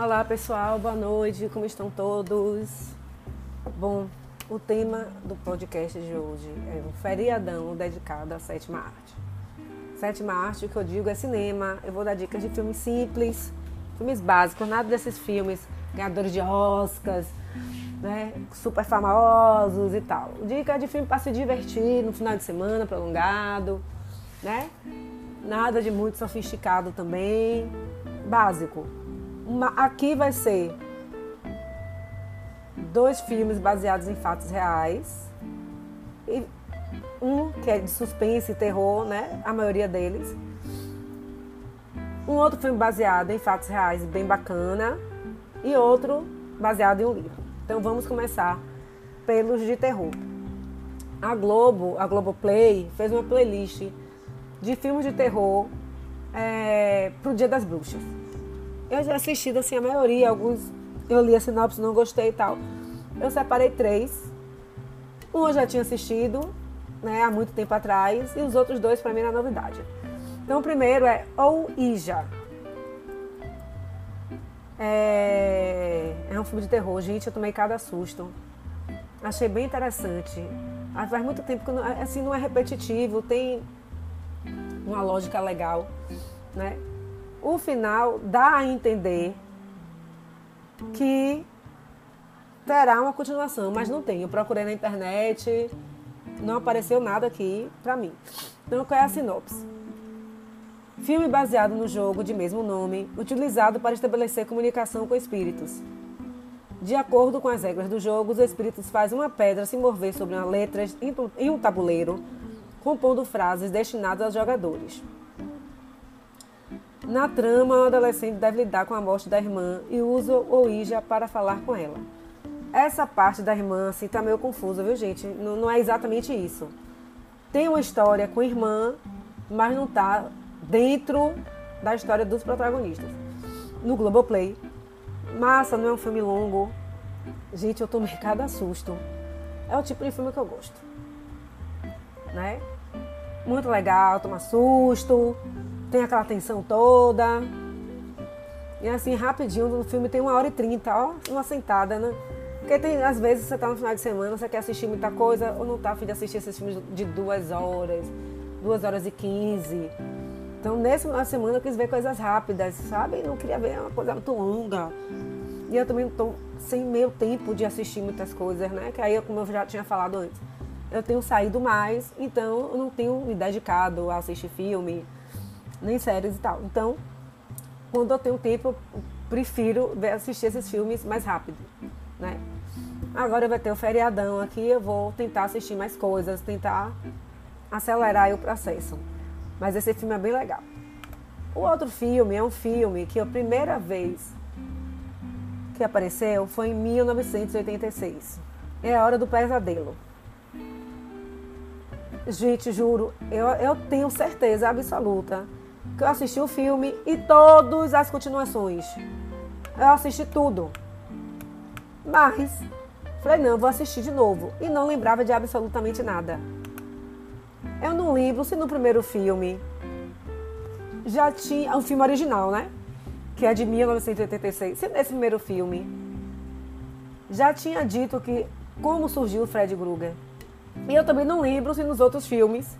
Olá pessoal, boa noite, como estão todos? Bom, o tema do podcast de hoje é um feriadão dedicado à sétima arte. Sétima arte, o que eu digo é cinema. Eu vou dar dicas de filmes simples, filmes básicos, nada desses filmes ganhadores de Oscars, né, super famosos e tal. Dica de filme para se divertir no final de semana prolongado, né? Nada de muito sofisticado também, básico uma, aqui vai ser dois filmes baseados em fatos reais. E um que é de suspense e terror, né? A maioria deles. Um outro filme baseado em fatos reais, bem bacana. E outro baseado em um livro. Então vamos começar pelos de terror. A Globo, a Globoplay, fez uma playlist de filmes de terror é, pro Dia das Bruxas. Eu já assisti assim a maioria, alguns eu li a sinopse, não gostei e tal. Eu separei três. Um eu já tinha assistido, né, há muito tempo atrás, e os outros dois para mim era novidade. Então o primeiro é Ou Ija. É... é um filme de terror, gente, eu tomei cada susto. Achei bem interessante. Ah, faz muito tempo que não, assim não é repetitivo, tem uma lógica legal, né? O final dá a entender que terá uma continuação, mas não tem. Eu procurei na internet, não apareceu nada aqui para mim. Então, qual é a sinopse? Filme baseado no jogo de mesmo nome, utilizado para estabelecer comunicação com espíritos. De acordo com as regras do jogo, os espíritos fazem uma pedra se mover sobre uma letra em um tabuleiro, compondo frases destinadas aos jogadores. Na trama, o adolescente deve lidar com a morte da irmã e usa o Ouija para falar com ela. Essa parte da irmã assim tá meio confusa, viu, gente? Não, não é exatamente isso. Tem uma história com a irmã, mas não tá dentro da história dos protagonistas. No Globoplay. Massa, não é um filme longo. Gente, eu tomei cada susto. É o tipo de filme que eu gosto. Né? Muito legal, toma susto tem aquela tensão toda. E assim, rapidinho, no filme tem uma hora e trinta, ó, uma sentada, né? Porque tem, às vezes você tá no final de semana, você quer assistir muita coisa, ou não tá afim de assistir esses filmes de duas horas, duas horas e quinze. Então, nesse final de semana eu quis ver coisas rápidas, sabe? Não queria ver uma coisa muito longa. E eu também tô sem meio tempo de assistir muitas coisas, né? Que aí, como eu já tinha falado antes, eu tenho saído mais, então eu não tenho me dedicado a assistir filme, nem séries e tal. Então, quando eu tenho tempo, eu prefiro assistir esses filmes mais rápido, né? Agora vai ter o feriadão aqui, eu vou tentar assistir mais coisas, tentar acelerar o processo. Mas esse filme é bem legal. O outro filme é um filme que a primeira vez que apareceu foi em 1986. É a Hora do Pesadelo. Gente, juro, eu, eu tenho certeza absoluta que eu assisti o filme e todas as continuações. Eu assisti tudo. Mas falei, não, vou assistir de novo. E não lembrava de absolutamente nada. Eu não lembro se no primeiro filme já tinha. Um filme original, né? Que é de 1986. Se nesse primeiro filme já tinha dito que como surgiu o Fred Krueger. E eu também não lembro se nos outros filmes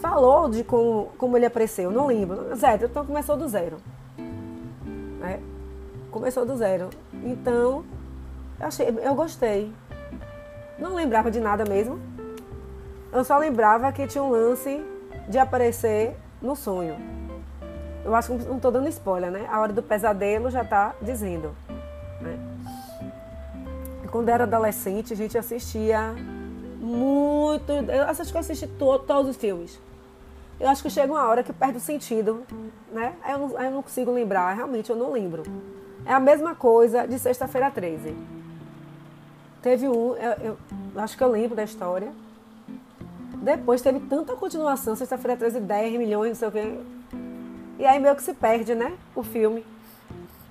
falou de como, como ele apareceu, não lembro. Zero, então começou do zero. É, começou do zero. Então, eu, achei, eu gostei. Não lembrava de nada mesmo. Eu só lembrava que tinha um lance de aparecer no sonho. Eu acho que não estou dando spoiler, né? A hora do pesadelo já está dizendo. Né? Quando era adolescente, a gente assistia muito. Eu acho que eu assisti to, todos os filmes eu acho que chega uma hora que perde o sentido, né? Aí eu não, aí eu não consigo lembrar, realmente eu não lembro. É a mesma coisa de Sexta-feira 13. Teve um, eu, eu, acho que eu lembro da história. Depois teve tanta continuação, Sexta-feira 13, 10 milhões, não sei o quê. E aí meio que se perde, né? O filme.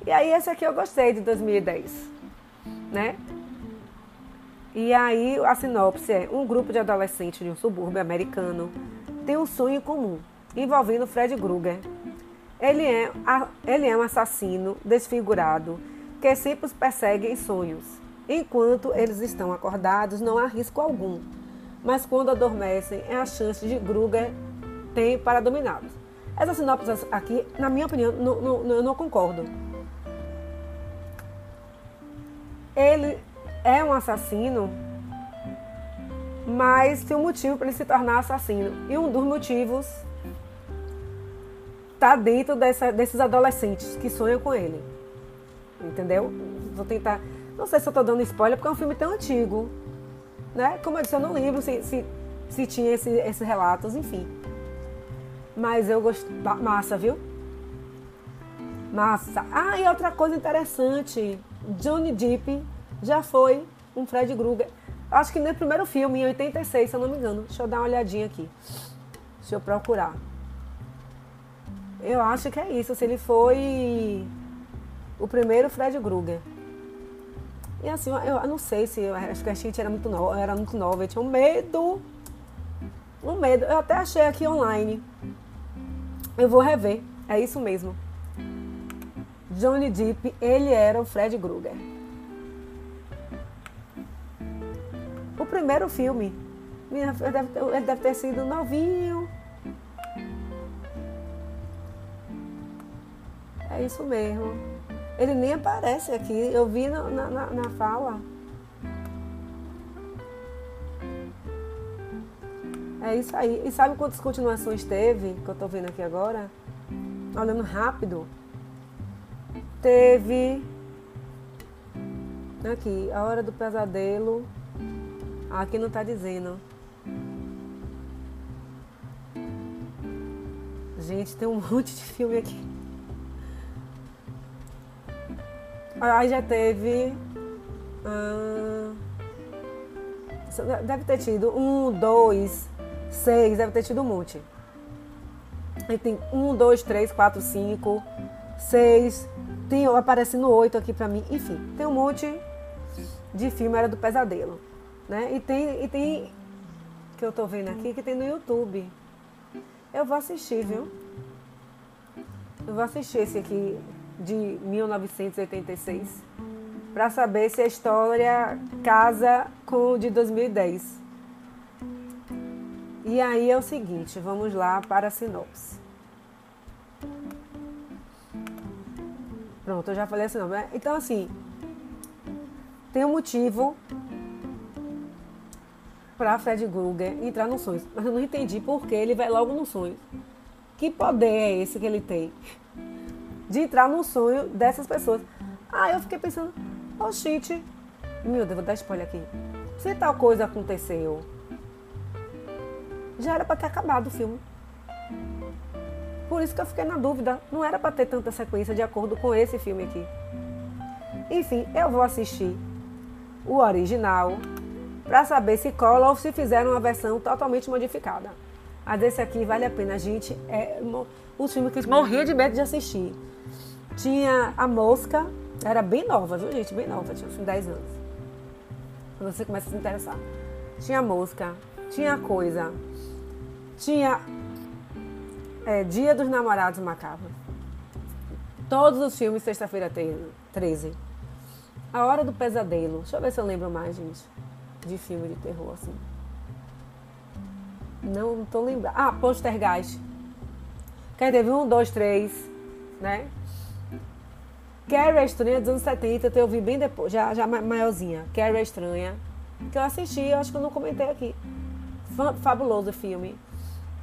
E aí esse aqui eu gostei de 2010, né? E aí a sinopse é um grupo de adolescentes de um subúrbio americano tem um sonho comum envolvendo Fred Krueger. Ele é, ele é um assassino desfigurado que sempre os persegue em sonhos. Enquanto eles estão acordados, não há risco algum. Mas quando adormecem, é a chance de Gruger tem para dominá-los. Essa sinopse aqui, na minha opinião, não, não, eu não concordo. Ele é um assassino, mas tem um motivo para ele se tornar assassino. E um dos motivos está dentro dessa, desses adolescentes que sonham com ele. Entendeu? Vou tentar. Não sei se eu estou dando spoiler, porque é um filme tão antigo. Né? Como eu disse, eu não lembro se, se, se tinha esse, esses relatos, enfim. Mas eu gosto. Massa, viu? Massa. Ah, e outra coisa interessante: Johnny Depp já foi um Fred Krueger. Acho que no primeiro filme, em 86, se eu não me engano. Deixa eu dar uma olhadinha aqui. Deixa eu procurar. Eu acho que é isso. Se ele foi o primeiro Fred Krueger. E assim, eu, não sei se eu acho que a gente era muito nova, era muito nova, eu tinha um medo. Um medo. Eu até achei aqui online. Eu vou rever. É isso mesmo. Johnny Depp, ele era o Fred Krueger. Primeiro filme. Ele deve ter sido novinho. É isso mesmo. Ele nem aparece aqui. Eu vi na, na, na fala. É isso aí. E sabe quantas continuações teve, que eu tô vendo aqui agora? Olhando rápido. Teve. Aqui, A Hora do Pesadelo. Aqui não tá dizendo. Gente, tem um monte de filme aqui. Aí já teve. Hum, deve ter tido um, dois, seis, deve ter tido um monte. Aí tem um, dois, três, quatro, cinco, seis. Tem aparecendo oito aqui pra mim. Enfim, tem um monte de filme era do pesadelo. Né? E tem, e tem que eu tô vendo aqui que tem no YouTube. Eu vou assistir, viu? Eu vou assistir esse aqui de 1986 para saber se a história casa com o de 2010. E aí é o seguinte, vamos lá para a sinopse. Pronto, eu já falei a sinopse. Né? Então, assim, tem um motivo para Fred Krueger entrar no sonho. Mas eu não entendi por que ele vai logo no sonho. Que poder é esse que ele tem? De entrar no sonho dessas pessoas. Aí eu fiquei pensando, oh meu Deus, vou dar spoiler aqui. Se tal coisa aconteceu, já era para ter acabado o filme. Por isso que eu fiquei na dúvida. Não era para ter tanta sequência de acordo com esse filme aqui. Enfim, eu vou assistir o original para saber se cola ou se fizeram uma versão totalmente modificada. Mas esse aqui vale a pena, gente. É o filme que morria de medo de assistir. Tinha a Mosca, era bem nova, viu, gente? Bem nova, tinha uns 10 anos. Você começa a se interessar. Tinha a Mosca, tinha a Coisa, tinha é, Dia dos Namorados Macabros. Todos os filmes, sexta-feira 13. A Hora do Pesadelo. Deixa eu ver se eu lembro mais, gente, de filme de terror assim. Não, tô lembrando. Ah, Postergás. Quem teve um, dois, três, né? Carrie Estranha dos anos 70, eu vi bem depois, já, já maiorzinha. Carrie Estranha, que eu assisti, eu acho que eu não comentei aqui. Fabuloso filme.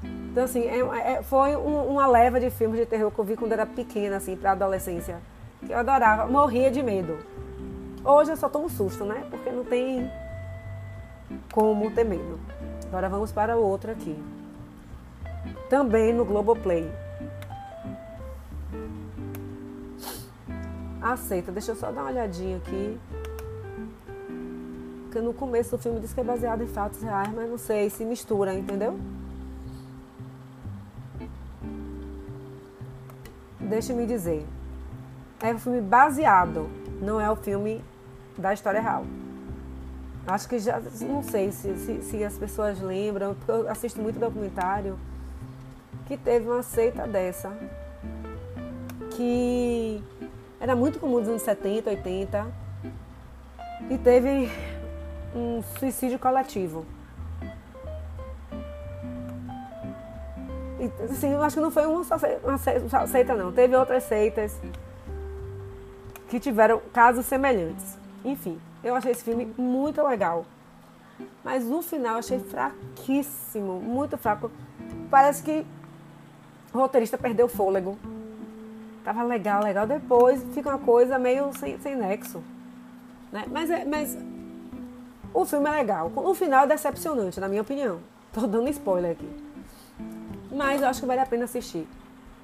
Então, assim, é, é, foi um, uma leva de filmes de terror que eu vi quando era pequena, assim, pra adolescência. Que eu adorava, morria de medo. Hoje eu só tomo susto, né? Porque não tem como ter medo. Agora vamos para o outro aqui. Também no Globoplay. Aceita. Deixa eu só dar uma olhadinha aqui. Porque no começo do filme diz que é baseado em fatos reais, mas não sei se mistura, entendeu? deixa-me dizer, é um filme baseado, não é o filme da história real. Acho que já, não sei se, se, se as pessoas lembram, porque eu assisto muito documentário, que teve uma seita dessa. que era muito comum nos anos 70, 80 e teve um suicídio coletivo. E, assim, eu acho que não foi uma, uma seita, não. Teve outras seitas que tiveram casos semelhantes. Enfim, eu achei esse filme muito legal. Mas no final achei fraquíssimo, muito fraco. Parece que o roteirista perdeu o fôlego. Tava legal, legal. Depois fica uma coisa meio sem, sem nexo. Né? Mas, é, mas o filme é legal. O final é decepcionante, na minha opinião. Tô dando spoiler aqui. Mas eu acho que vale a pena assistir.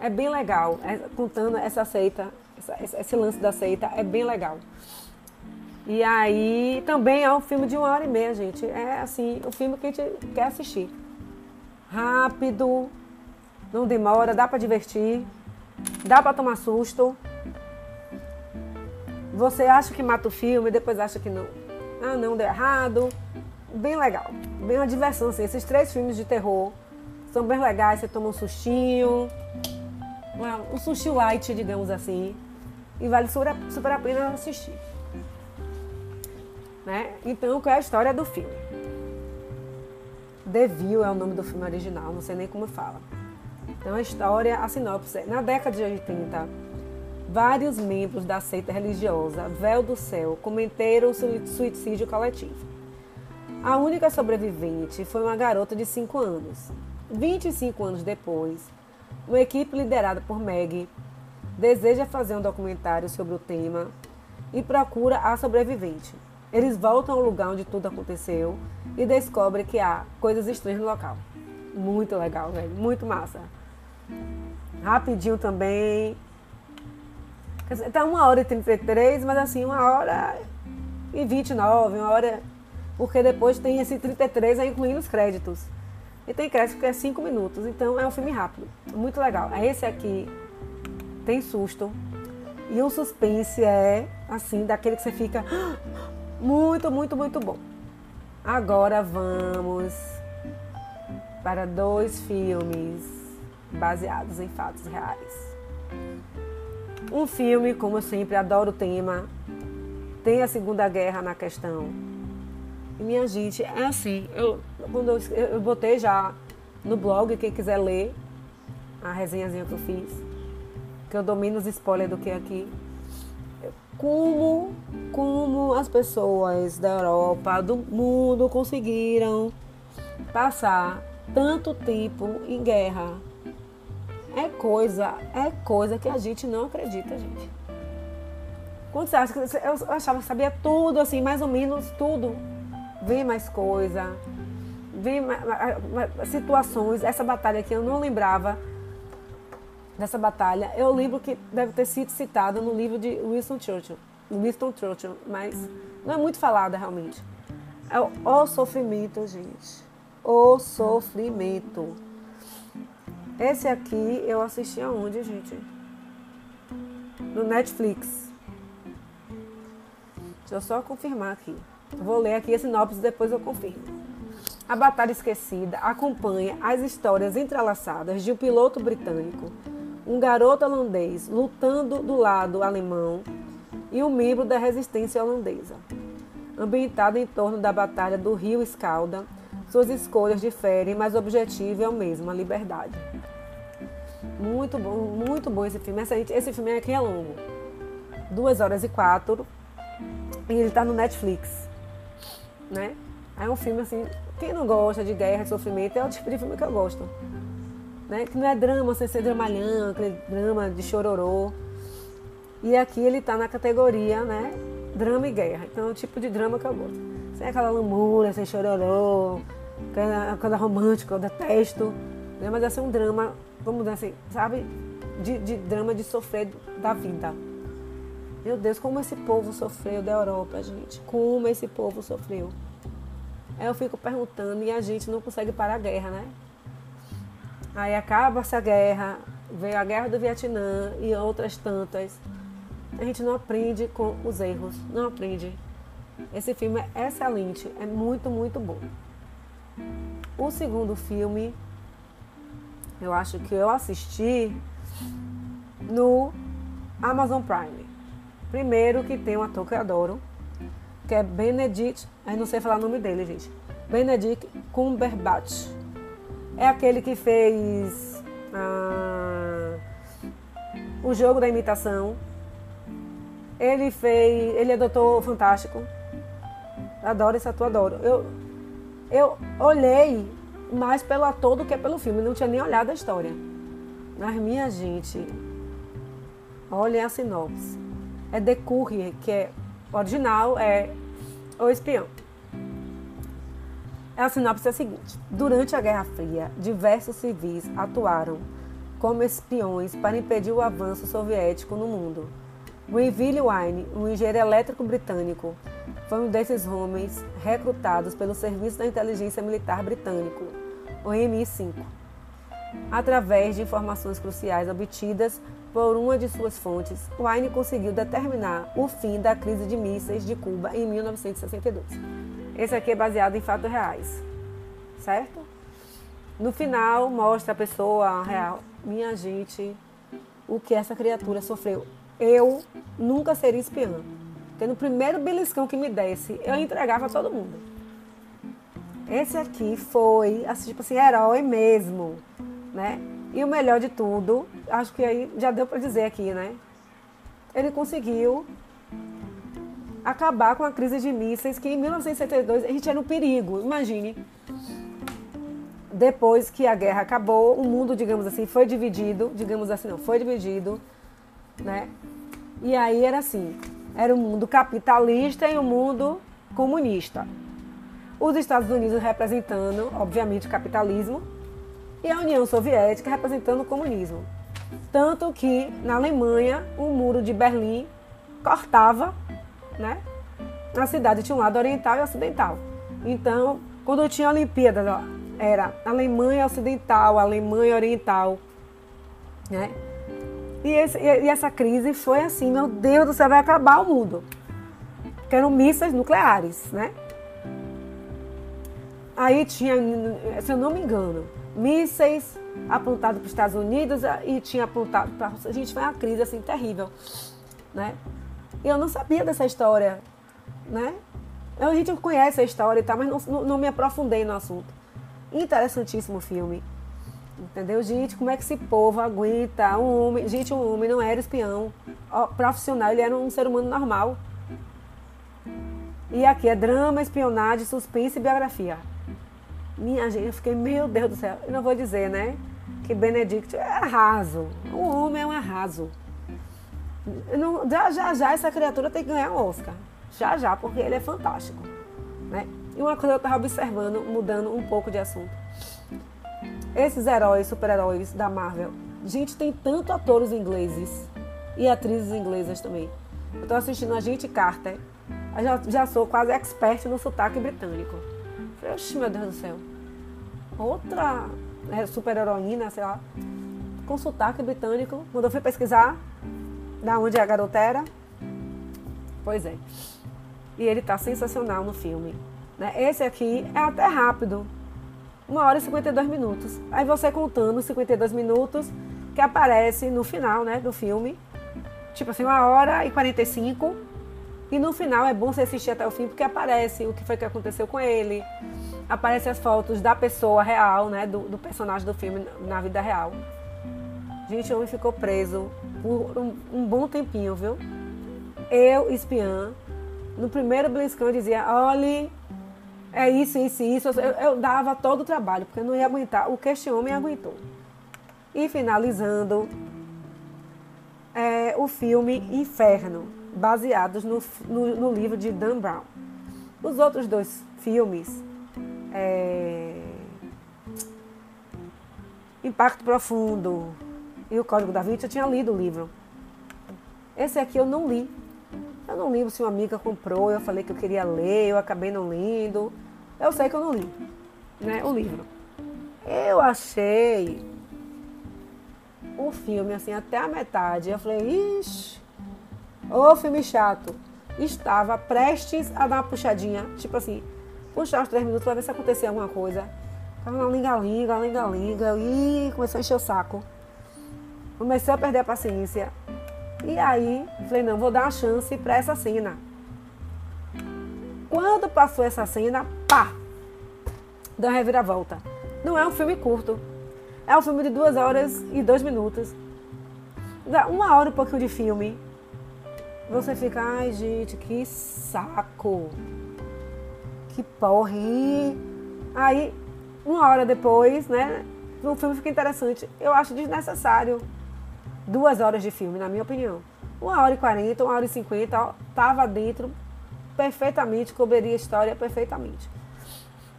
É bem legal. É, contando essa seita, essa, esse lance da seita, é bem legal. E aí também é um filme de uma hora e meia, gente. É assim, o filme que a gente quer assistir. Rápido, não demora, dá para divertir, dá para tomar susto. Você acha que mata o filme, depois acha que não. Ah, não, deu errado. Bem legal. Bem uma diversão, assim. Esses três filmes de terror são bem legais. Você toma um sustinho. Um sushi light, digamos assim. E vale super a pena assistir. Né? Então, qual é a história do filme? Devil é o nome do filme original, não sei nem como fala. Então, a história, a sinopse, na década de 80, vários membros da seita religiosa Véu do Céu cometeram suicídio coletivo. A única sobrevivente foi uma garota de 5 anos. 25 anos depois, uma equipe liderada por Meg deseja fazer um documentário sobre o tema e procura a sobrevivente. Eles voltam ao lugar onde tudo aconteceu e descobrem que há coisas estranhas no local. Muito legal, velho. Muito massa. Rapidinho também. Tá uma hora e 33, mas assim, uma hora e 29, uma hora. Porque depois tem esse 33 aí incluindo os créditos. E tem crédito que é 5 minutos. Então é um filme rápido. Muito legal. Esse aqui tem susto. E o suspense é assim, daquele que você fica. Muito, muito, muito bom. Agora vamos para dois filmes baseados em fatos reais. Um filme, como eu sempre adoro o tema, tem a Segunda Guerra na questão. E minha gente, é assim, eu, quando eu, eu botei já no blog, quem quiser ler a resenhazinha que eu fiz, que eu dou menos spoiler do que aqui como, como as pessoas da Europa, do mundo conseguiram passar tanto tempo em guerra. É coisa, é coisa que a gente não acredita, gente. Quando você acha que eu achava que sabia tudo, assim, mais ou menos tudo. Vem mais coisa, vem mais, situações. Essa batalha aqui eu não lembrava dessa batalha, eu lembro que deve ter sido citada no livro de Winston Churchill, Winston Churchill, mas não é muito falada realmente. É o, o sofrimento, gente. O sofrimento. Esse aqui eu assisti aonde, gente? No Netflix. Deixa eu só confirmar aqui. Vou ler aqui a sinopse e depois eu confirmo. A Batalha Esquecida acompanha as histórias entrelaçadas de um piloto britânico um garoto holandês lutando do lado alemão e um membro da resistência holandesa. Ambientado em torno da Batalha do Rio Escalda, suas escolhas diferem, mas o objetivo é o mesmo, a liberdade. Muito bom, muito bom esse filme. Esse filme aqui é longo. Duas horas e quatro. E ele está no Netflix. Né? É um filme assim. Quem não gosta de guerra, de sofrimento, é o tipo de filme que eu gosto né? Que não é drama sem ser dramalhão, aquele drama de chororô. E aqui ele está na categoria, né? Drama e guerra. Então é o tipo de drama que eu gosto. Sem aquela lamúria, sem chororô, aquela, aquela romântica, eu detesto. Né? Mas assim, um drama, vamos dizer assim, sabe? De, de drama de sofrer da vida. Meu Deus, como esse povo sofreu da Europa, gente. Como esse povo sofreu. Aí eu fico perguntando e a gente não consegue parar a guerra, né? Aí acaba essa guerra, veio a guerra do Vietnã e outras tantas. A gente não aprende com os erros, não aprende. Esse filme é excelente, é muito, muito bom. O segundo filme, eu acho que eu assisti no Amazon Prime. Primeiro que tem um ator que eu adoro, que é Benedict, eu não sei falar o nome dele, gente. Benedict Cumberbatch. É aquele que fez ah, o jogo da imitação. Ele fez, ele é doutor fantástico. Adoro esse ator, adoro. Eu, eu olhei mais pelo ator do que pelo filme, não tinha nem olhado a história. Mas minha gente, olhem a sinopse. É The Courier, que é original, é O Espião. A sinopse é a seguinte: Durante a Guerra Fria, diversos civis atuaram como espiões para impedir o avanço soviético no mundo. Winville Wine, um engenheiro elétrico britânico, foi um desses homens recrutados pelo Serviço da Inteligência Militar Britânico, o MI5, através de informações cruciais obtidas por uma de suas fontes. Wine conseguiu determinar o fim da crise de mísseis de Cuba em 1962. Esse aqui é baseado em fatos reais, certo? No final, mostra a pessoa real. Minha gente, o que essa criatura sofreu. Eu nunca seria espiã. Porque no primeiro beliscão que me desse, eu entregava a todo mundo. Esse aqui foi, assim, tipo assim, herói mesmo, né? E o melhor de tudo, acho que aí já deu para dizer aqui, né? Ele conseguiu acabar com a crise de mísseis, que em 1972 a gente era um perigo. Imagine. Depois que a guerra acabou, o mundo, digamos assim, foi dividido, digamos assim, não, foi dividido, né? E aí era assim, era o um mundo capitalista e o um mundo comunista. Os Estados Unidos representando, obviamente, o capitalismo e a União Soviética representando o comunismo. Tanto que na Alemanha o muro de Berlim cortava né? Na cidade tinha um lado oriental e ocidental. Então, quando tinha Olimpíadas, ó, era Alemanha Ocidental, Alemanha Oriental, né? E, esse, e, essa crise foi assim, meu Deus do céu, vai acabar o mundo. Que eram mísseis nucleares, né? Aí tinha, se eu não me engano, mísseis apontados para os Estados Unidos e tinha apontado para a gente foi uma crise assim terrível, né? E eu não sabia dessa história, né? A gente conhece a história e tal, mas não, não, me aprofundei no assunto. Interessantíssimo filme. Entendeu? Gente, como é que esse povo aguenta um homem? Gente, um homem não era espião profissional, ele era um ser humano normal. E aqui é drama, espionagem, suspense e biografia. Minha gente, eu fiquei, meu Deus do céu. Eu não vou dizer, né? Que Benedict é arraso. O homem é um arraso. Não, já, já, já essa criatura tem que ganhar um Oscar. Já, já, porque ele é fantástico. Né? E uma coisa eu estava observando, mudando um pouco de assunto. Esses heróis, super-heróis da Marvel, gente, tem tanto atores ingleses e atrizes inglesas também. Eu estou assistindo a Gente Carter, eu já, já sou quase expert no sotaque britânico. Falei, oxe, meu Deus do céu. Outra né, super-heroína, sei lá, com sotaque britânico. Quando eu fui pesquisar, da onde a garota era? Pois é. E ele tá sensacional no filme. Né? Esse aqui é até rápido. Uma hora e 52 minutos. Aí você contando 52 minutos que aparece no final né, do filme. Tipo assim, uma hora e 45. E no final é bom você assistir até o fim, porque aparece o que foi que aconteceu com ele. Aparece as fotos da pessoa real, né? Do, do personagem do filme na vida real. Gente, o homem ficou preso por um, um bom tempinho, viu? Eu, espiã, no primeiro Blitzcon eu dizia, olhe, é isso, isso, isso. Eu, eu, dava todo o trabalho, porque eu não ia aguentar o que este homem aguentou. E finalizando, é, o filme Inferno, baseados no, no, no, livro de Dan Brown. Os outros dois filmes, é, Impacto Profundo, e o Código da Vinci, eu tinha lido o livro. Esse aqui eu não li. Eu não lembro se uma amiga comprou, eu falei que eu queria ler, eu acabei não lendo. Eu sei que eu não li, né, o livro. Eu achei o filme assim até a metade. Eu falei, ixi, ô filme chato. Estava prestes a dar uma puxadinha, tipo assim, puxar os três minutos para ver se acontecia alguma coisa. Tava na linga-linga, linga-linga, e começou a encher o saco. Comecei a perder a paciência. E aí, falei, não, vou dar uma chance para essa cena. Quando passou essa cena, pá! Deu uma reviravolta. Não é um filme curto. É um filme de duas horas e dois minutos. Dá uma hora e pouquinho de filme. Você fica, ai gente, que saco. Que porra. Aí, uma hora depois, né? O filme fica interessante. Eu acho desnecessário duas horas de filme, na minha opinião. Uma hora e quarenta, uma hora e cinquenta, tava dentro perfeitamente, cobriria a história perfeitamente.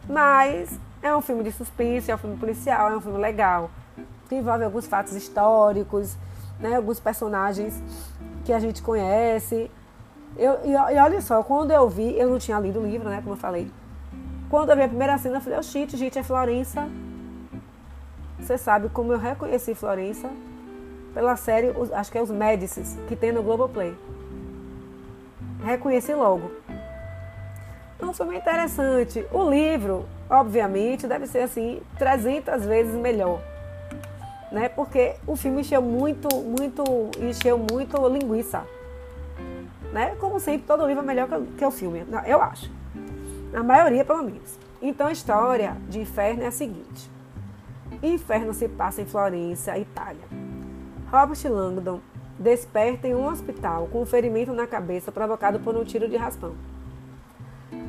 Mas é um filme de suspense, é um filme policial, é um filme legal, envolve alguns fatos históricos, né, alguns personagens que a gente conhece. Eu, e, e, olha só, quando eu vi, eu não tinha lido o livro, né, como eu falei. Quando eu vi a primeira cena, eu falei, oh, shit, gente, é Florença. Você sabe como eu reconheci Florença? Pela série, acho que é os Médicis, que tem no Globoplay. Reconheci logo. Então, foi muito interessante. O livro, obviamente, deve ser assim 300 vezes melhor. Né? Porque o filme encheu muito, muito, encheu muito linguiça. Né? Como sempre, todo livro é melhor que, o filme, eu acho. A maioria, pelo menos. Então, a história de Inferno é a seguinte. Inferno se passa em Florença, Itália. Robert Langdon desperta em um hospital com um ferimento na cabeça provocado por um tiro de raspão.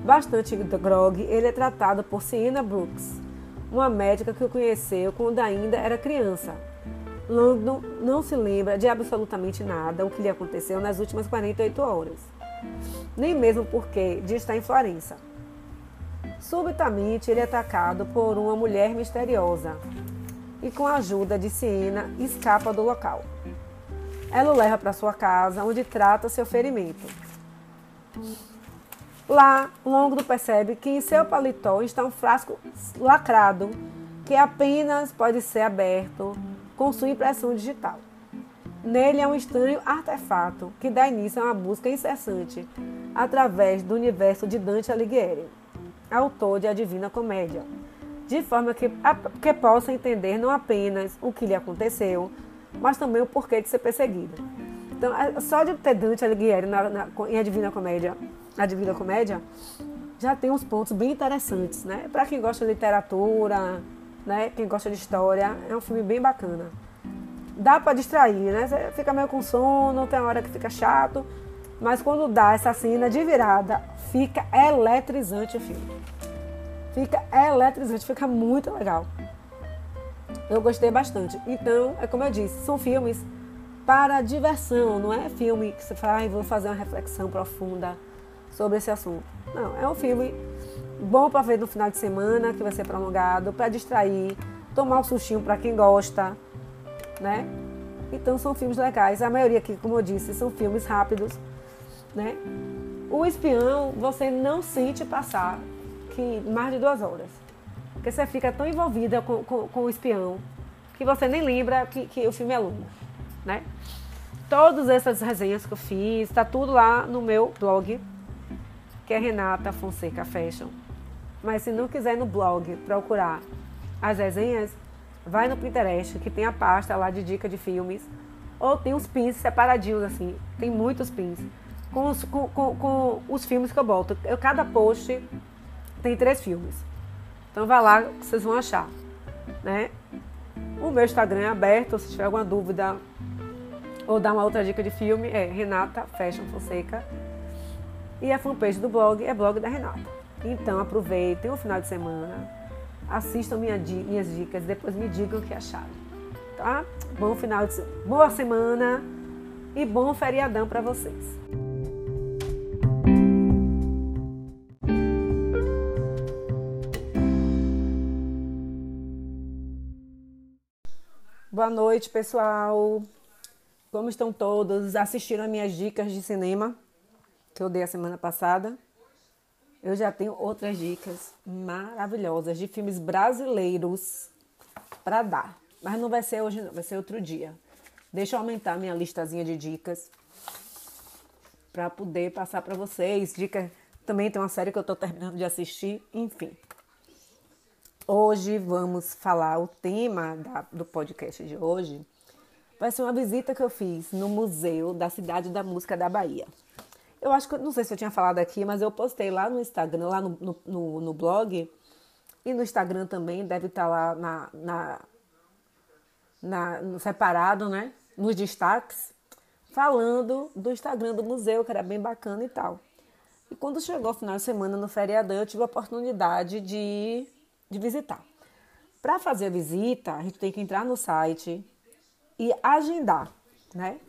Bastante grog, ele é tratado por Sienna Brooks, uma médica que o conheceu quando ainda era criança. Langdon não se lembra de absolutamente nada o que lhe aconteceu nas últimas 48 horas, nem mesmo porque de estar em Florença. Subitamente, ele é atacado por uma mulher misteriosa e, com a ajuda de Siena, escapa do local. Ela o leva para sua casa, onde trata seu ferimento. Lá, Longo percebe que em seu paletó está um frasco lacrado que apenas pode ser aberto com sua impressão digital. Nele é um estranho artefato que dá início a uma busca incessante através do universo de Dante Alighieri, autor de A Divina Comédia, de forma que, que possa entender não apenas o que lhe aconteceu, mas também o porquê de ser perseguido. Então, só de ter Dante Alighieri na, na, em A Divina Comédia, A Divina Comédia, já tem uns pontos bem interessantes, né? Para quem gosta de literatura, né? Quem gosta de história, é um filme bem bacana. Dá para distrair, né? Você fica meio com sono, tem hora que fica chato, mas quando dá essa cena de virada, fica eletrizante o filme. Fica eletrizante, fica muito legal. Eu gostei bastante. Então, é como eu disse, são filmes para diversão, não é filme que você fala, ah, vou fazer uma reflexão profunda sobre esse assunto. Não, é um filme bom para ver no final de semana, que vai ser prolongado, para distrair, tomar um sustinho para quem gosta, né? Então são filmes legais. A maioria aqui, como eu disse, são filmes rápidos, né? O espião, você não sente passar que mais de duas horas. Porque você fica tão envolvida com, com, com o espião que você nem lembra que, que o filme é longo, né? Todas essas resenhas que eu fiz, tá tudo lá no meu blog, que é Renata Fonseca Fashion. Mas se não quiser no blog procurar as resenhas, vai no Pinterest, que tem a pasta lá de dica de filmes, ou tem os pins separadinhos assim, tem muitos pins com os, com, com, com os filmes que eu boto. Eu, cada post tem três filmes. Então vai lá que vocês vão achar, né? O meu Instagram é aberto, se tiver alguma dúvida ou dar uma outra dica de filme, é Renata Fashion Fonseca. E a fanpage do blog é blog da Renata. Então aproveitem o final de semana, assistam minha, minhas dicas, depois me digam o que acharam. Tá? Bom final de boa semana e bom feriadão para vocês. Boa noite, pessoal. Como estão todos? Assistiram as minhas dicas de cinema que eu dei a semana passada? Eu já tenho outras dicas maravilhosas de filmes brasileiros para dar. Mas não vai ser hoje, não, vai ser outro dia. Deixa eu aumentar minha listazinha de dicas para poder passar para vocês. Dica também tem uma série que eu estou terminando de assistir, enfim. Hoje vamos falar o tema da, do podcast de hoje vai ser uma visita que eu fiz no Museu da Cidade da Música da Bahia. Eu acho que, não sei se eu tinha falado aqui, mas eu postei lá no Instagram, lá no, no, no, no blog, e no Instagram também, deve estar lá na, na, na, no separado, né? Nos destaques, falando do Instagram do museu, que era bem bacana e tal. E quando chegou o final de semana, no feriadão, eu tive a oportunidade de, de visitar. Para fazer a visita, a gente tem que entrar no site e agendar, né?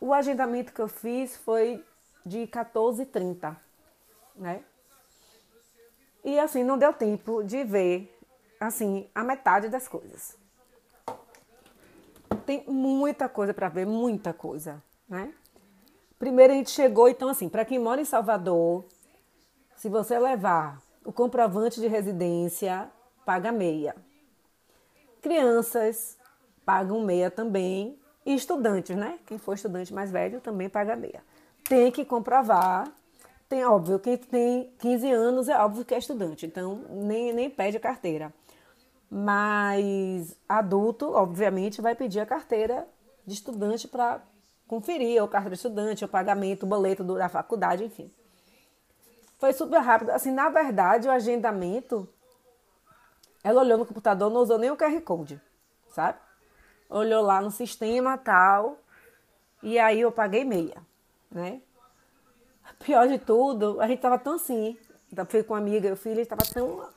O agendamento que eu fiz foi de 14h30, né? E assim, não deu tempo de ver, assim, a metade das coisas. Tem muita coisa para ver, muita coisa, né? Primeiro a gente chegou, então assim, para quem mora em Salvador, se você levar o comprovante de residência, paga meia. Crianças pagam meia também. E estudantes, né? Quem for estudante mais velho também paga meia. Tem que comprovar. Tem, óbvio, quem tem 15 anos é óbvio que é estudante, então nem, nem pede a carteira. Mas adulto, obviamente, vai pedir a carteira de estudante para conferir, ou carteira de estudante, ou pagamento, o boleto da faculdade, enfim. Foi super rápido. Assim, na verdade, o agendamento, ela olhou no computador, não usou nem o QR Code, sabe? olhou lá no sistema tal, e aí eu paguei meia, né? Pior de tudo, a gente tava tão assim, fui com uma amiga e o filho estava tão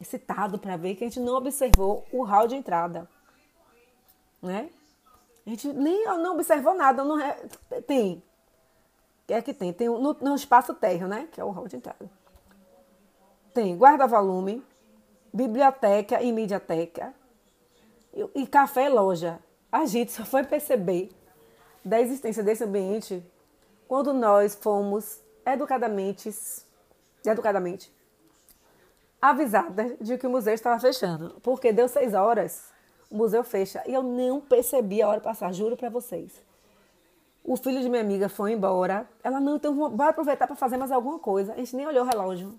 excitado para ver que a gente não observou o hall de entrada, né? A gente nem não observou nada, não tem. Que é que tem? Tem no, no espaço térreo, né? Que é o hall de entrada. Tem guarda-volume, biblioteca e mediateca, e café loja. A gente só foi perceber da existência desse ambiente quando nós fomos educadamente, educadamente avisadas de que o museu estava fechando. Porque deu seis horas, o museu fecha. E eu não percebi a hora passar, juro para vocês. O filho de minha amiga foi embora. Ela, não, então bora aproveitar para fazer mais alguma coisa. A gente nem olhou o relógio.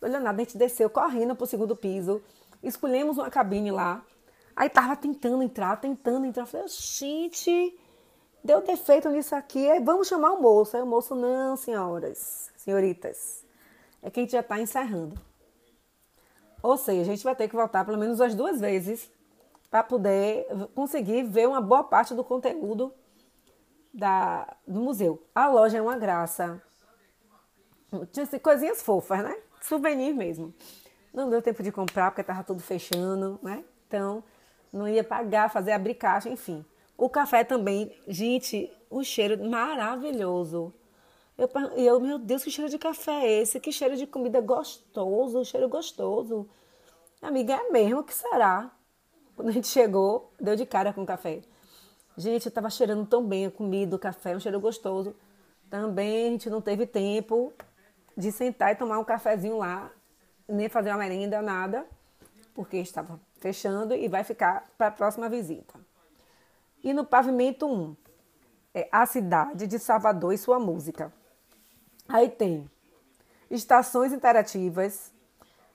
Não olhou nada. A gente desceu correndo para o segundo piso. Escolhemos uma cabine lá. Aí tava tentando entrar, tentando entrar. Eu falei, gente, deu defeito nisso aqui. Aí vamos chamar o moço. Aí o moço, não, senhoras, senhoritas. É que a gente já está encerrando. Ou seja, a gente vai ter que voltar pelo menos as duas vezes para poder conseguir ver uma boa parte do conteúdo da, do museu. A loja é uma graça. Tinha assim, coisinhas fofas, né? Souvenir mesmo. Não deu tempo de comprar porque estava tudo fechando, né? Então, não ia pagar, fazer abrir caixa, enfim. O café também, gente, um cheiro maravilhoso. Eu, eu, meu Deus, que cheiro de café é esse? Que cheiro de comida gostoso, cheiro gostoso. Amiga, é mesmo? O que será? Quando a gente chegou, deu de cara com o café. Gente, eu tava cheirando tão bem a comida, o café, um cheiro gostoso. Também a gente não teve tempo de sentar e tomar um cafezinho lá, nem fazer uma merenda, nada, porque estava fechando e vai ficar para a próxima visita. E no pavimento 1, é a cidade de Salvador e sua música. Aí tem estações interativas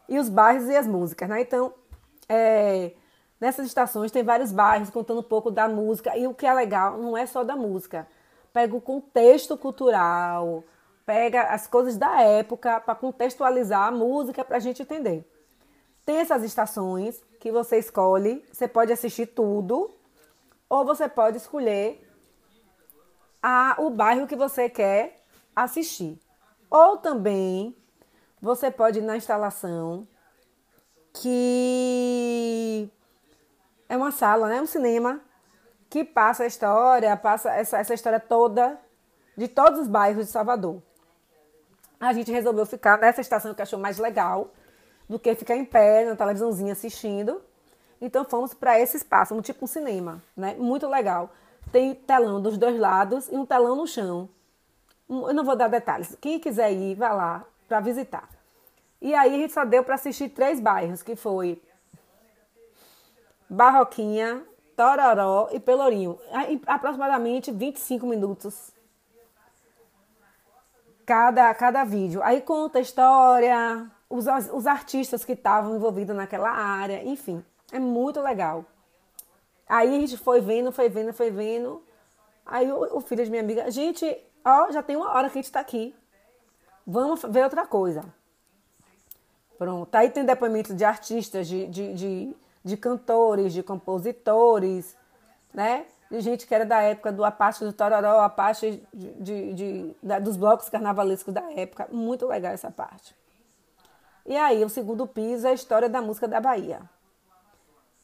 e os bairros e as músicas, né? Então, é, nessas estações tem vários bairros contando um pouco da música e o que é legal não é só da música, pega o contexto cultural, pega as coisas da época para contextualizar a música para a gente entender. Tem essas estações que você escolhe, você pode assistir tudo, ou você pode escolher a, o bairro que você quer assistir. Ou também você pode ir na instalação, que é uma sala, né? um cinema, que passa a história, passa essa, essa história toda de todos os bairros de Salvador. A gente resolveu ficar nessa estação que achou mais legal do que ficar em pé na televisãozinha assistindo. Então fomos para esse espaço, um tipo um cinema, né? Muito legal. Tem telão dos dois lados e um telão no chão. Eu não vou dar detalhes. Quem quiser ir, vá lá para visitar. E aí a gente só deu para assistir três bairros, que foi Barroquinha, Tororó e Pelourinho. Aproximadamente 25 minutos cada, cada vídeo. Aí conta a história, os, os artistas que estavam envolvidos naquela área, enfim, é muito legal. Aí a gente foi vendo, foi vendo, foi vendo. Aí o, o filho de minha amiga, gente, ó, já tem uma hora que a gente tá aqui. Vamos ver outra coisa. Pronto. Aí tem depoimento de artistas, de, de, de, de cantores, de compositores, né? De gente que era da época do Apache do Tororó, Apache de, de, de, dos blocos carnavalescos da época. Muito legal essa parte. E aí, o segundo piso é a história da música da Bahia.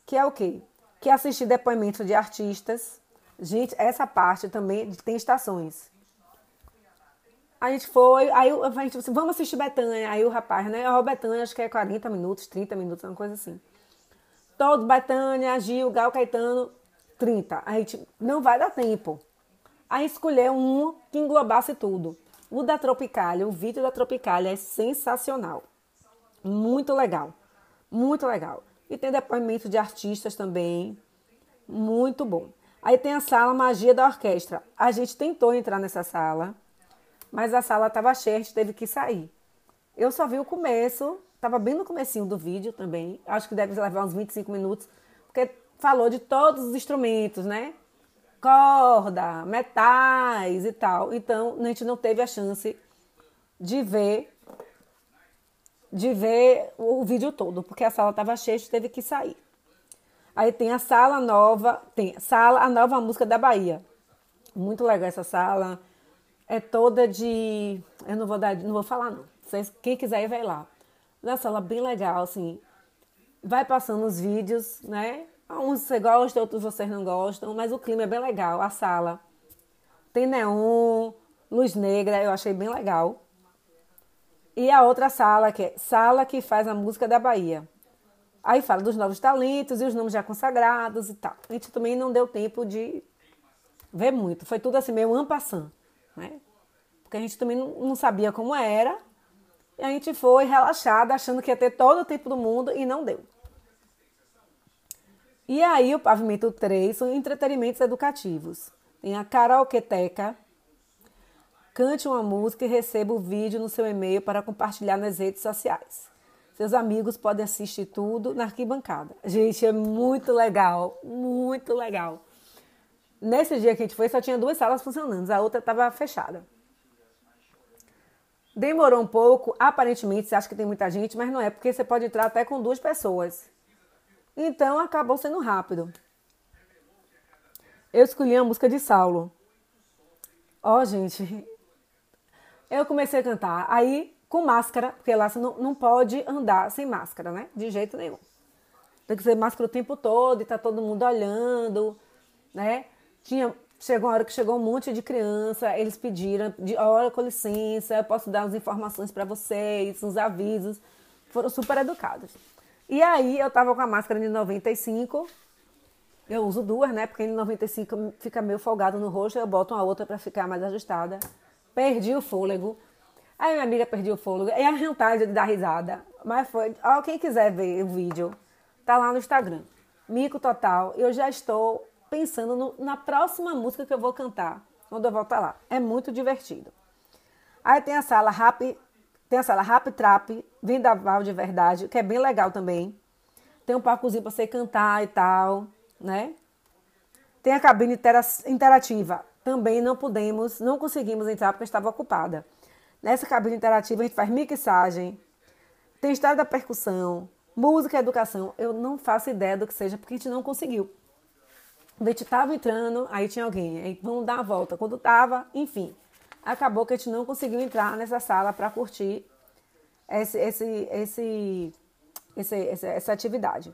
Que é o quê? Que é assistir depoimentos de artistas. Gente, essa parte também tem estações. A gente foi, aí a gente disse, vamos assistir Betânia. Aí o rapaz, né? A Betânia, acho que é 40 minutos, 30 minutos, uma coisa assim. Todo Betânia, Gil, Gal Caetano, 30. A gente não vai dar tempo. Aí escolheu um que englobasse tudo. O da Tropicália, o vídeo da Tropicália é sensacional. Muito legal. Muito legal. E tem depoimento de artistas também. Muito bom. Aí tem a sala Magia da Orquestra. A gente tentou entrar nessa sala mas a sala estava cheia, a gente teve que sair. Eu só vi o começo, estava bem no comecinho do vídeo também, acho que deve levar uns 25 minutos, porque falou de todos os instrumentos, né? Corda, metais e tal. Então, a gente não teve a chance de ver de ver o vídeo todo, porque a sala estava cheia, gente teve que sair. Aí tem a sala nova, tem sala a nova música da Bahia. Muito legal essa sala é toda de. Eu não vou dar, não vou falar, não. Vocês, quem quiser vai lá. Na sala bem legal, assim. Vai passando os vídeos, né? Uns você gosta, outros vocês não gostam, mas o clima é bem legal. A sala tem neon, luz negra, eu achei bem legal. E a outra sala, que é Sala que faz a música da Bahia. Aí fala dos novos talentos e os nomes já consagrados e tal. A gente também não deu tempo de ver muito. Foi tudo assim, meio ampassando né? Porque a gente também não sabia como era. E a gente foi relaxada, achando que ia ter todo o tempo do mundo e não deu. E aí o pavimento 3 são entretenimentos educativos. Tem a karaoketeca. Cante uma música e receba o vídeo no seu e-mail para compartilhar nas redes sociais. Seus amigos podem assistir tudo na arquibancada. Gente, é muito legal, muito legal. Nesse dia que a gente foi, só tinha duas salas funcionando, a outra estava fechada. Demorou um pouco, aparentemente você acha que tem muita gente, mas não é, porque você pode entrar até com duas pessoas. Então acabou sendo rápido. Eu escolhi a música de Saulo. Ó, oh, gente, eu comecei a cantar. Aí, com máscara, porque lá você não, não pode andar sem máscara, né? De jeito nenhum. Tem que ser máscara o tempo todo e tá todo mundo olhando, né? Tinha, chegou uma hora que chegou um monte de criança, eles pediram, de, olha, com licença, eu posso dar umas informações para vocês, uns avisos. Foram super educados. E aí eu tava com a máscara de 95, eu uso duas, né? Porque em 95 fica meio folgado no rosto, eu boto uma outra para ficar mais ajustada. Perdi o fôlego. Aí minha amiga perdeu o fôlego. E a vontade de dar risada. Mas foi. Ó, quem quiser ver o vídeo, tá lá no Instagram. Mico total. Eu já estou pensando no, na próxima música que eu vou cantar quando eu voltar lá. É muito divertido. Aí tem a sala Rap, tem a sala Rap Trap, Vendaval de Verdade, que é bem legal também. Tem um palcozinho para você cantar e tal, né? Tem a cabine interativa. Também não pudemos, não conseguimos entrar porque estava ocupada. Nessa cabine interativa a gente faz mixagem, tem história da percussão, música educação. Eu não faço ideia do que seja porque a gente não conseguiu. A gente estava entrando, aí tinha alguém, aí vamos dar a volta. Quando estava, enfim, acabou que a gente não conseguiu entrar nessa sala para curtir esse, esse, esse, esse, essa atividade.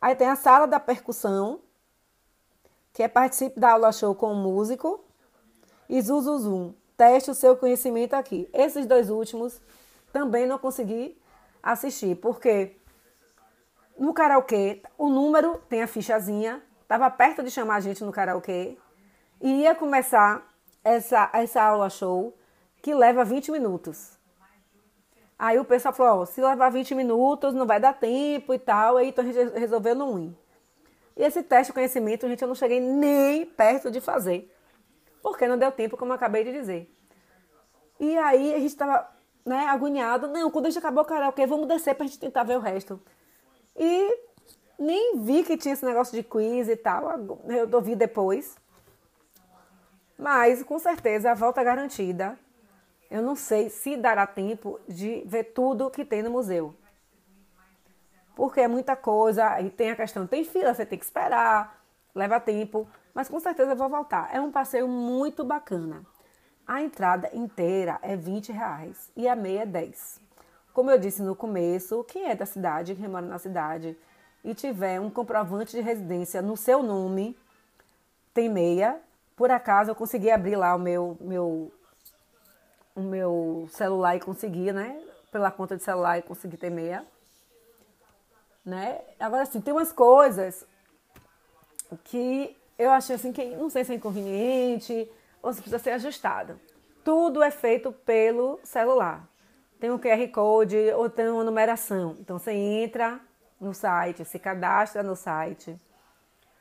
Aí tem a sala da percussão, que é participe da aula show com o músico, e Zuzuzum, teste o seu conhecimento aqui. Esses dois últimos também não consegui assistir, porque no karaokê o número tem a fichazinha, estava perto de chamar a gente no karaokê e ia começar essa, essa aula show que leva 20 minutos. Aí o pessoal falou, oh, se levar 20 minutos não vai dar tempo e tal, aí então a gente resolveu não ir. E esse teste de conhecimento, gente, eu não cheguei nem perto de fazer, porque não deu tempo, como eu acabei de dizer. E aí a gente estava né, agoniado, não, quando a gente acabou o karaokê, vamos descer para a gente tentar ver o resto. E nem vi que tinha esse negócio de quiz e tal. Eu ouvi depois. Mas, com certeza, a volta é garantida. Eu não sei se dará tempo de ver tudo que tem no museu. Porque é muita coisa, e tem a questão, tem fila, você tem que esperar, leva tempo, mas com certeza eu vou voltar. É um passeio muito bacana. A entrada inteira é 20 reais e a meia é 10. Como eu disse no começo, quem é da cidade, quem mora na cidade e tiver um comprovante de residência no seu nome, tem meia por acaso eu consegui abrir lá o meu, meu, o meu celular e consegui, né? Pela conta de celular e consegui ter meia. Né? Agora, assim, tem umas coisas que eu achei assim que não sei se é inconveniente ou se precisa ser ajustado. Tudo é feito pelo celular. Tem um QR Code ou tem uma numeração. Então você entra no site, se cadastra no site.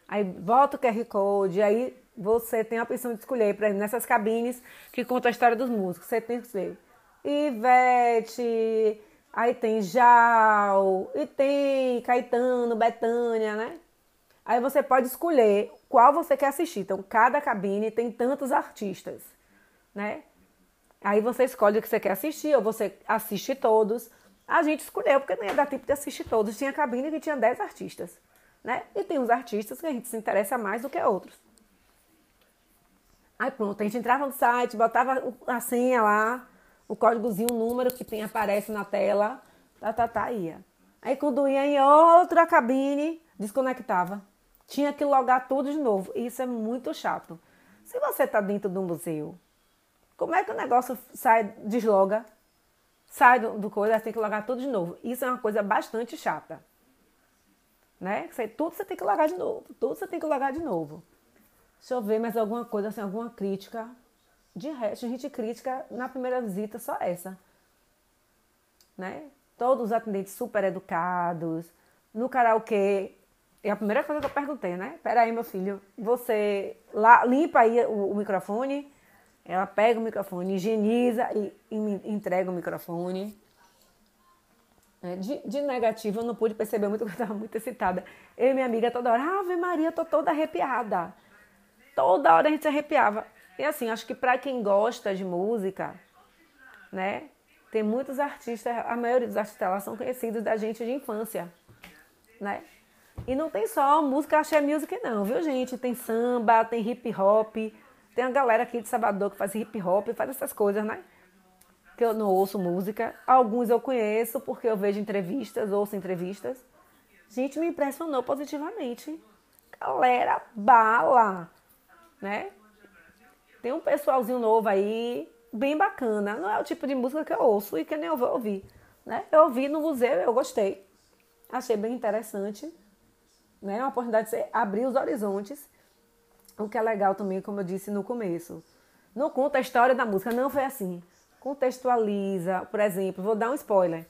Aí volta o QR Code, aí você tem a opção de escolher, por exemplo, nessas cabines que contam a história dos músicos, você tem que escolher Ivete, aí tem Jal, e tem Caetano, Betânia, né? Aí você pode escolher qual você quer assistir. Então, cada cabine tem tantos artistas, né? Aí você escolhe o que você quer assistir, ou você assiste todos. A gente escolheu, porque não ia dar tempo de assistir todos. Tinha cabine que tinha 10 artistas, né? E tem uns artistas que a gente se interessa mais do que outros. Aí pronto, a gente entrava no site, botava a senha lá, o códigozinho, o número que tem, aparece na tela, tá, tá, tá, ia. Aí quando ia em outra cabine, desconectava. Tinha que logar tudo de novo. Isso é muito chato. Se você tá dentro do museu, como é que o negócio sai, desloga? Sai do, do coisa, tem que logar tudo de novo. Isso é uma coisa bastante chata. Né? Tudo você tem que logar de novo. Tudo você tem que logar de novo. Deixa eu ver mais alguma coisa, assim, alguma crítica. De resto, a gente crítica na primeira visita só essa. Né? Todos os atendentes super educados. No karaokê, é a primeira coisa que eu perguntei, né? Peraí, meu filho, você lá, limpa aí o, o microfone. Ela pega o microfone, higieniza e, e entrega o microfone. É, de, de, negativo, eu não pude perceber muito, porque eu estava muito excitada. Eu e minha amiga toda hora, Ave Maria, tô toda arrepiada toda hora a gente se arrepiava. E assim, acho que para quem gosta de música, né? Tem muitos artistas, a maioria dos artistas lá são conhecidos da gente de infância, né? E não tem só música axé music não, viu gente? Tem samba, tem hip hop, tem a galera aqui de Salvador que faz hip hop, faz essas coisas, né? Que eu não ouço música. Alguns eu conheço porque eu vejo entrevistas, ouço entrevistas. Gente, me impressionou positivamente. Galera, bala! né? Tem um pessoalzinho novo aí, bem bacana. Não é o tipo de música que eu ouço e que nem eu vou ouvir, né? Eu ouvi no museu, eu gostei. Achei bem interessante, né? É uma oportunidade de abrir os horizontes. O que é legal também, como eu disse no começo. Não conta a história da música, não foi assim. Contextualiza, por exemplo, vou dar um spoiler.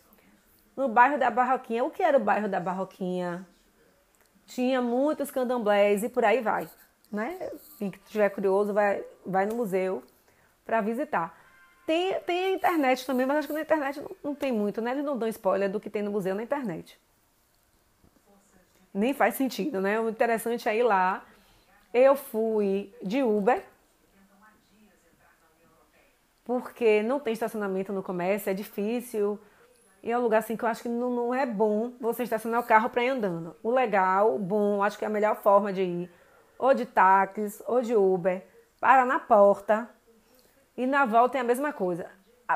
No bairro da Barroquinha, o que era o bairro da Barroquinha? Tinha muitos candomblés e por aí vai né? Quem estiver curioso, vai, vai no museu para visitar. Tem, tem a internet também, mas acho que na internet não, não tem muito, né? Eles não dão spoiler do que tem no museu na internet. Nem faz sentido, né? O interessante é ir lá. Eu fui de Uber, porque não tem estacionamento no comércio, é difícil. E é um lugar assim que eu acho que não, não é bom você estacionar o carro para ir andando. O legal, o bom, acho que é a melhor forma de ir ou de táxi, ou de Uber, para na porta e na volta é a mesma coisa.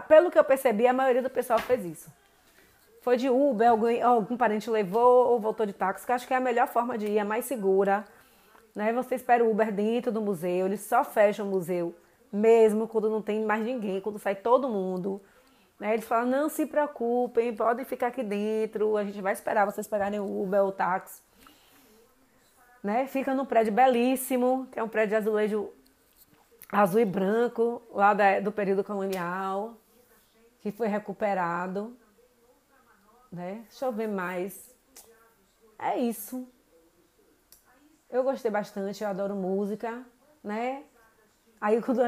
Pelo que eu percebi, a maioria do pessoal fez isso. Foi de Uber, algum, algum parente levou ou voltou de táxi, que acho que é a melhor forma de ir, é mais segura. Né? Você espera o Uber dentro do museu, eles só fecham o museu, mesmo quando não tem mais ninguém, quando sai todo mundo. Né? Eles falam, não se preocupem, podem ficar aqui dentro, a gente vai esperar vocês pegarem o Uber ou o táxi né? Fica num prédio belíssimo, que é um prédio de azulejo azul e branco, lá da, do período colonial, que foi recuperado. Né? Deixa eu ver mais. É isso. Eu gostei bastante, eu adoro música, né? Aí, quando,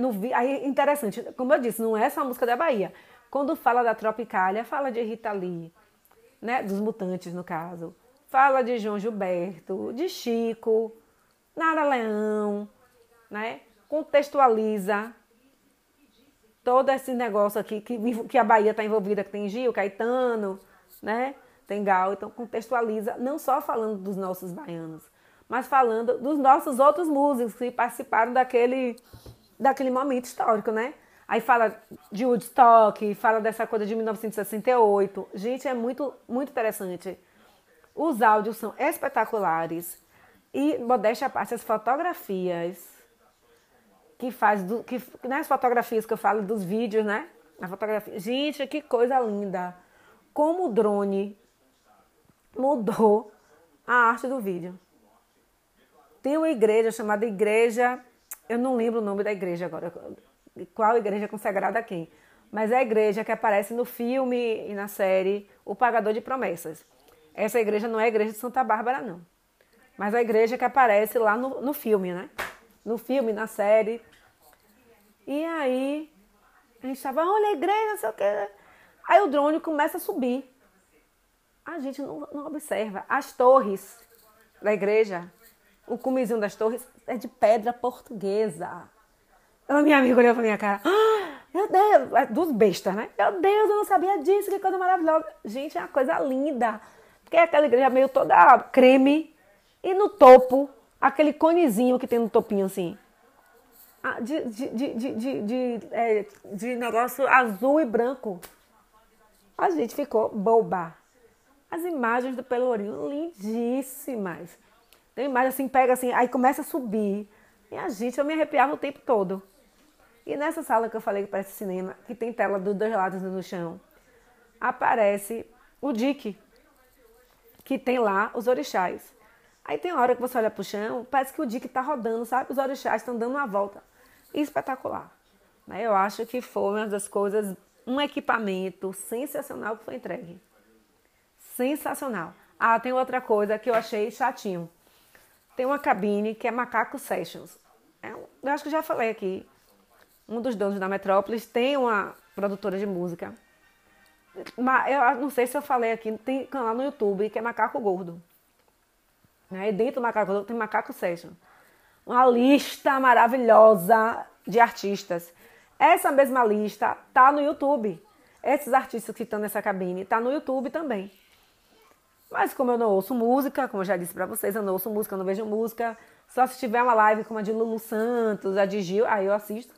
no, aí interessante, como eu disse, não é só a música da Bahia. Quando fala da Tropicália, fala de Rita Lee, né? Dos Mutantes, no caso fala de João Gilberto, de Chico, Nara Leão, né? Contextualiza todo esse negócio aqui que, que a Bahia está envolvida, que tem Gil, Caetano, né? Tem Gal, então contextualiza, não só falando dos nossos baianos, mas falando dos nossos outros músicos que participaram daquele, daquele momento histórico, né? Aí fala de Woodstock, fala dessa coisa de 1968. Gente, é muito, muito interessante. Os áudios são espetaculares. E, modéstia à parte, as fotografias que faz, do, que, né, as fotografias que eu falo dos vídeos, né? A fotografia. Gente, que coisa linda. Como o drone mudou a arte do vídeo. Tem uma igreja chamada Igreja. Eu não lembro o nome da igreja agora qual igreja é consagrada a quem. Mas é a igreja que aparece no filme e na série O Pagador de Promessas. Essa igreja não é a igreja de Santa Bárbara, não. Mas a igreja que aparece lá no, no filme, né? No filme, na série. E aí, a gente estava, olha a igreja, sei o quê. Aí o drone começa a subir. A gente não, não observa. As torres da igreja, o cumizinho das torres é de pedra portuguesa. A minha amiga olhou pra minha cara. Ah, meu Deus, é dos bestas, né? Meu Deus, eu não sabia disso, que coisa maravilhosa. Gente, é uma coisa linda. Porque é aquela igreja meio toda creme. E no topo, aquele conezinho que tem no topinho assim. Ah, de, de, de, de, de, de, é, de negócio azul e branco. A gente ficou boba. As imagens do Pelourinho, lindíssimas. Tem imagem assim, pega assim, aí começa a subir. E a gente, eu me arrepiava o tempo todo. E nessa sala que eu falei que parece cinema, que tem tela dos dois lados no chão, aparece o Dick, que tem lá os orixás. Aí tem hora que você olha pro chão, parece que o Dick tá rodando, sabe? Os orixás estão dando uma volta. Espetacular. Né? Eu acho que foi uma das coisas, um equipamento sensacional que foi entregue. Sensacional. Ah, tem outra coisa que eu achei chatinho. Tem uma cabine que é Macaco Sessions. É, eu acho que já falei aqui um dos donos da Metrópolis tem uma produtora de música. Mas eu não sei se eu falei aqui, tem canal no YouTube que é Macaco Gordo. Né? E dentro do Macaco Gordo tem Macaco Session. Uma lista maravilhosa de artistas. Essa mesma lista tá no YouTube. Esses artistas que estão nessa cabine tá no YouTube também. Mas como eu não ouço música, como eu já disse para vocês, eu não ouço música, eu não vejo música. Só se tiver uma live como a de Lulu Santos, a de Gil, aí eu assisto.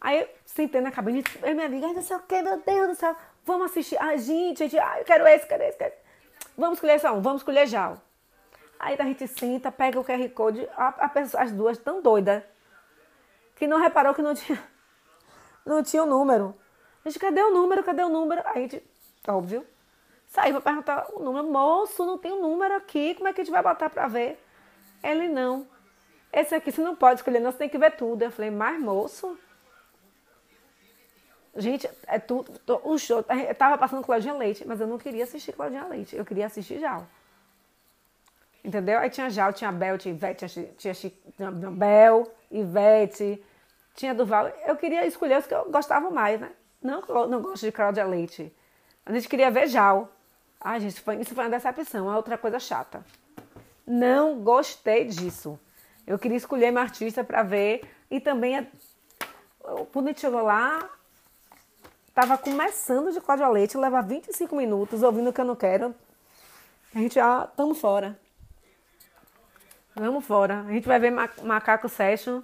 Aí eu sentei na cabine e minha amiga, não sei o que, meu Deus do céu, vamos assistir. Ah, gente, gente, ah, eu quero esse, quero esse, quero esse. Vamos escolher só um, vamos escolher já. Aí a gente senta, pega o QR Code, a, a pessoa, as duas tão doidas, que não reparou que não tinha, não tinha o número. A gente, cadê o número, cadê o número? Aí a gente, óbvio, saiu pra perguntar o número. Moço, não tem o um número aqui, como é que a gente vai botar pra ver? Ele, não. Esse aqui você não pode escolher, não, você tem que ver tudo. Eu falei, mas moço... Gente, é tudo. O show. Eu tava passando Claudinha Leite, mas eu não queria assistir Claudinha Leite. Eu queria assistir Jal. Entendeu? Aí tinha Jal, tinha Bel, tinha Ivete, tinha, tinha, tinha Bel, Ivete, tinha Duval. Eu queria escolher os que eu gostava mais, né? Não não gosto de Cláudia Leite. A gente queria ver Jal. Ai, gente, foi, isso foi uma decepção. É outra coisa chata. Não gostei disso. Eu queria escolher meu artista para ver. E também, quando a chegou lá, Tava começando de Cláudia Leite, leva 25 minutos ouvindo o que eu não quero. A gente já estamos fora. Vamos fora. A gente vai ver Macaco Session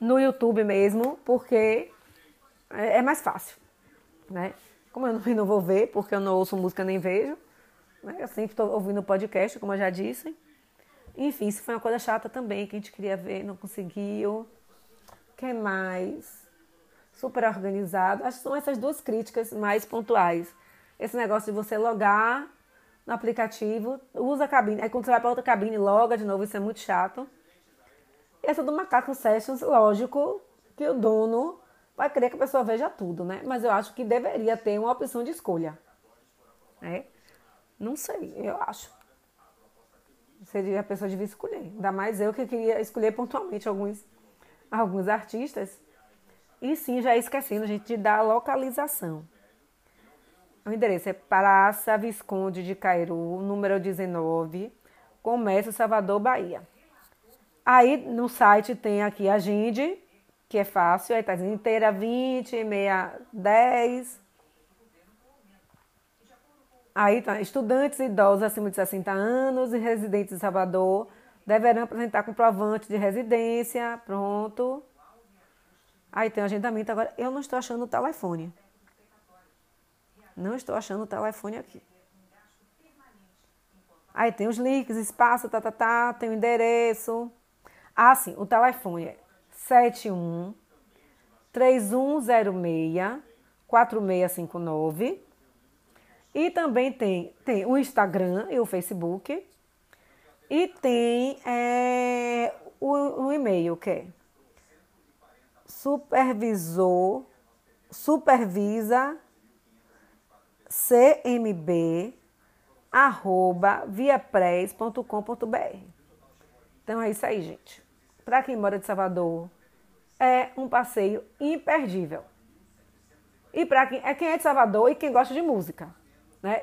no YouTube mesmo, porque é, é mais fácil, né? Como eu não vou ver, porque eu não ouço música nem vejo, né? eu sempre estou ouvindo podcast, como eu já disse. Enfim, isso foi uma coisa chata também, que a gente queria ver, não conseguiu. O que mais? super organizado. Acho que são essas duas críticas mais pontuais. Esse negócio de você logar no aplicativo, usa a cabine, aí quando você vai para outra cabine, loga de novo, isso é muito chato. E essa do Macaco Sessions, lógico que o dono vai querer que a pessoa veja tudo, né? Mas eu acho que deveria ter uma opção de escolha. Né? Não sei, eu acho. Seria a pessoa devia escolher. Ainda mais eu que queria escolher pontualmente alguns, alguns artistas. E sim, já esquecendo, a gente, de dar a localização. O endereço é Praça Visconde de Cairu, número 19, Comércio Salvador, Bahia. Aí no site tem aqui a Ginde, que é fácil, aí tá inteira 20, meia 10. Aí tá, estudantes idosos acima de 60 anos e residentes em Salvador deverão apresentar comprovante de residência, pronto. Aí tem o agendamento. Agora, eu não estou achando o telefone. Não estou achando o telefone aqui. Aí tem os links, espaço, tá, tá, tá, tem o endereço. Ah, sim, o telefone é 71 3106 4659. E também tem, tem o Instagram e o Facebook. E tem é, o, o e-mail, que é supervisor, supervisa cmb arroba. Então é isso aí, gente. Para quem mora de Salvador, é um passeio imperdível. E para quem é quem é de Salvador e quem gosta de música, né?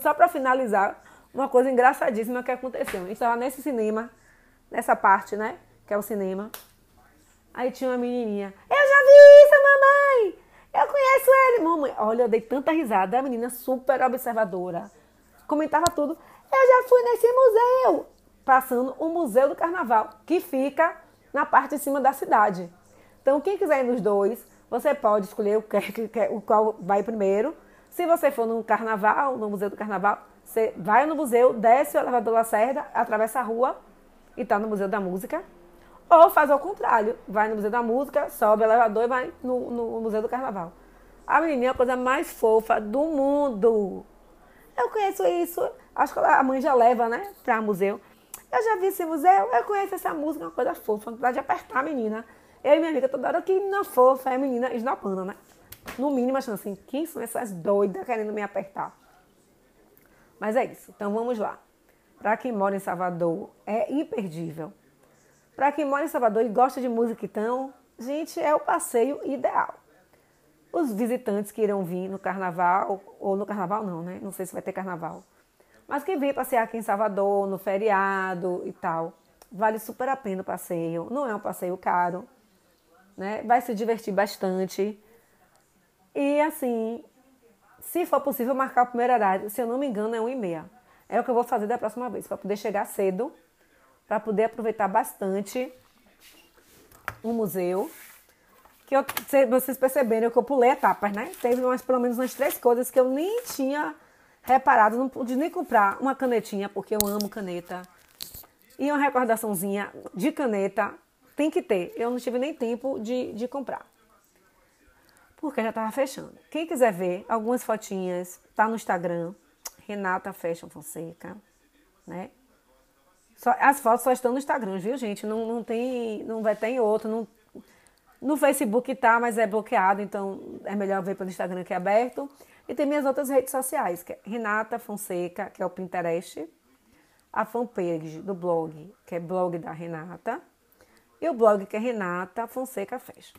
Só para finalizar, uma coisa engraçadíssima que aconteceu. A gente estava nesse cinema, nessa parte, né? Que é o cinema. Aí tinha uma menininha. Eu já vi isso, mamãe! Eu conheço ele, mamãe. Olha, eu dei tanta risada. A menina super observadora. Comentava tudo. Eu já fui nesse museu. Passando o Museu do Carnaval, que fica na parte de cima da cidade. Então, quem quiser ir nos dois, você pode escolher o, que, o qual vai primeiro. Se você for no Carnaval, no Museu do Carnaval, você vai no museu, desce o elevador Lacerda, atravessa a rua e está no Museu da Música. Ou faz ao contrário, vai no Museu da Música, sobe o elevador e vai no, no Museu do Carnaval. A menininha é a coisa mais fofa do mundo. Eu conheço isso, acho que a mãe já leva, né, para museu. Eu já vi esse museu, eu conheço essa música, uma coisa fofa, vontade de apertar a menina. Eu e minha amiga toda hora, que menina fofa, é a menina esnopando, né? No mínimo, achando assim, quem são essas doidas querendo me apertar? Mas é isso, então vamos lá. Para quem mora em Salvador, é imperdível. Para quem mora em Salvador e gosta de música, então, gente, é o passeio ideal. Os visitantes que irão vir no carnaval, ou no carnaval não, né? Não sei se vai ter carnaval. Mas quem vem passear aqui em Salvador, no feriado e tal, vale super a pena o passeio. Não é um passeio caro, né? Vai se divertir bastante. E assim, se for possível, marcar o primeiro horário. Se eu não me engano, é 1 e meia. É o que eu vou fazer da próxima vez, para poder chegar cedo para poder aproveitar bastante o museu. Que eu, vocês perceberam que eu pulei etapas, né? Teve umas, pelo menos umas três coisas que eu nem tinha reparado, não pude nem comprar uma canetinha, porque eu amo caneta. E uma recordaçãozinha de caneta tem que ter. Eu não tive nem tempo de, de comprar. Porque já estava fechando. Quem quiser ver algumas fotinhas, tá no Instagram, Renata Fashion Fonseca, né? Só, as fotos só estão no Instagram, viu, gente? Não, não tem. Não vai ter em outro. Não, no Facebook tá, mas é bloqueado, então é melhor ver pelo Instagram que é aberto. E tem minhas outras redes sociais, que é Renata Fonseca, que é o Pinterest, a fanpage do blog, que é blog da Renata, e o blog que é Renata Fonseca Fashion.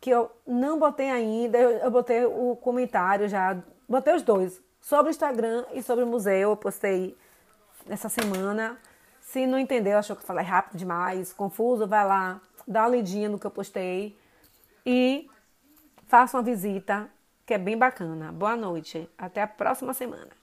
Que eu não botei ainda, eu, botei o comentário já, botei os dois, sobre o Instagram e sobre o museu, eu postei essa semana. Se não entendeu, achou que eu falei rápido demais, confuso, vai lá, dá uma lidinha no que eu postei e faça uma visita, que é bem bacana. Boa noite. Até a próxima semana.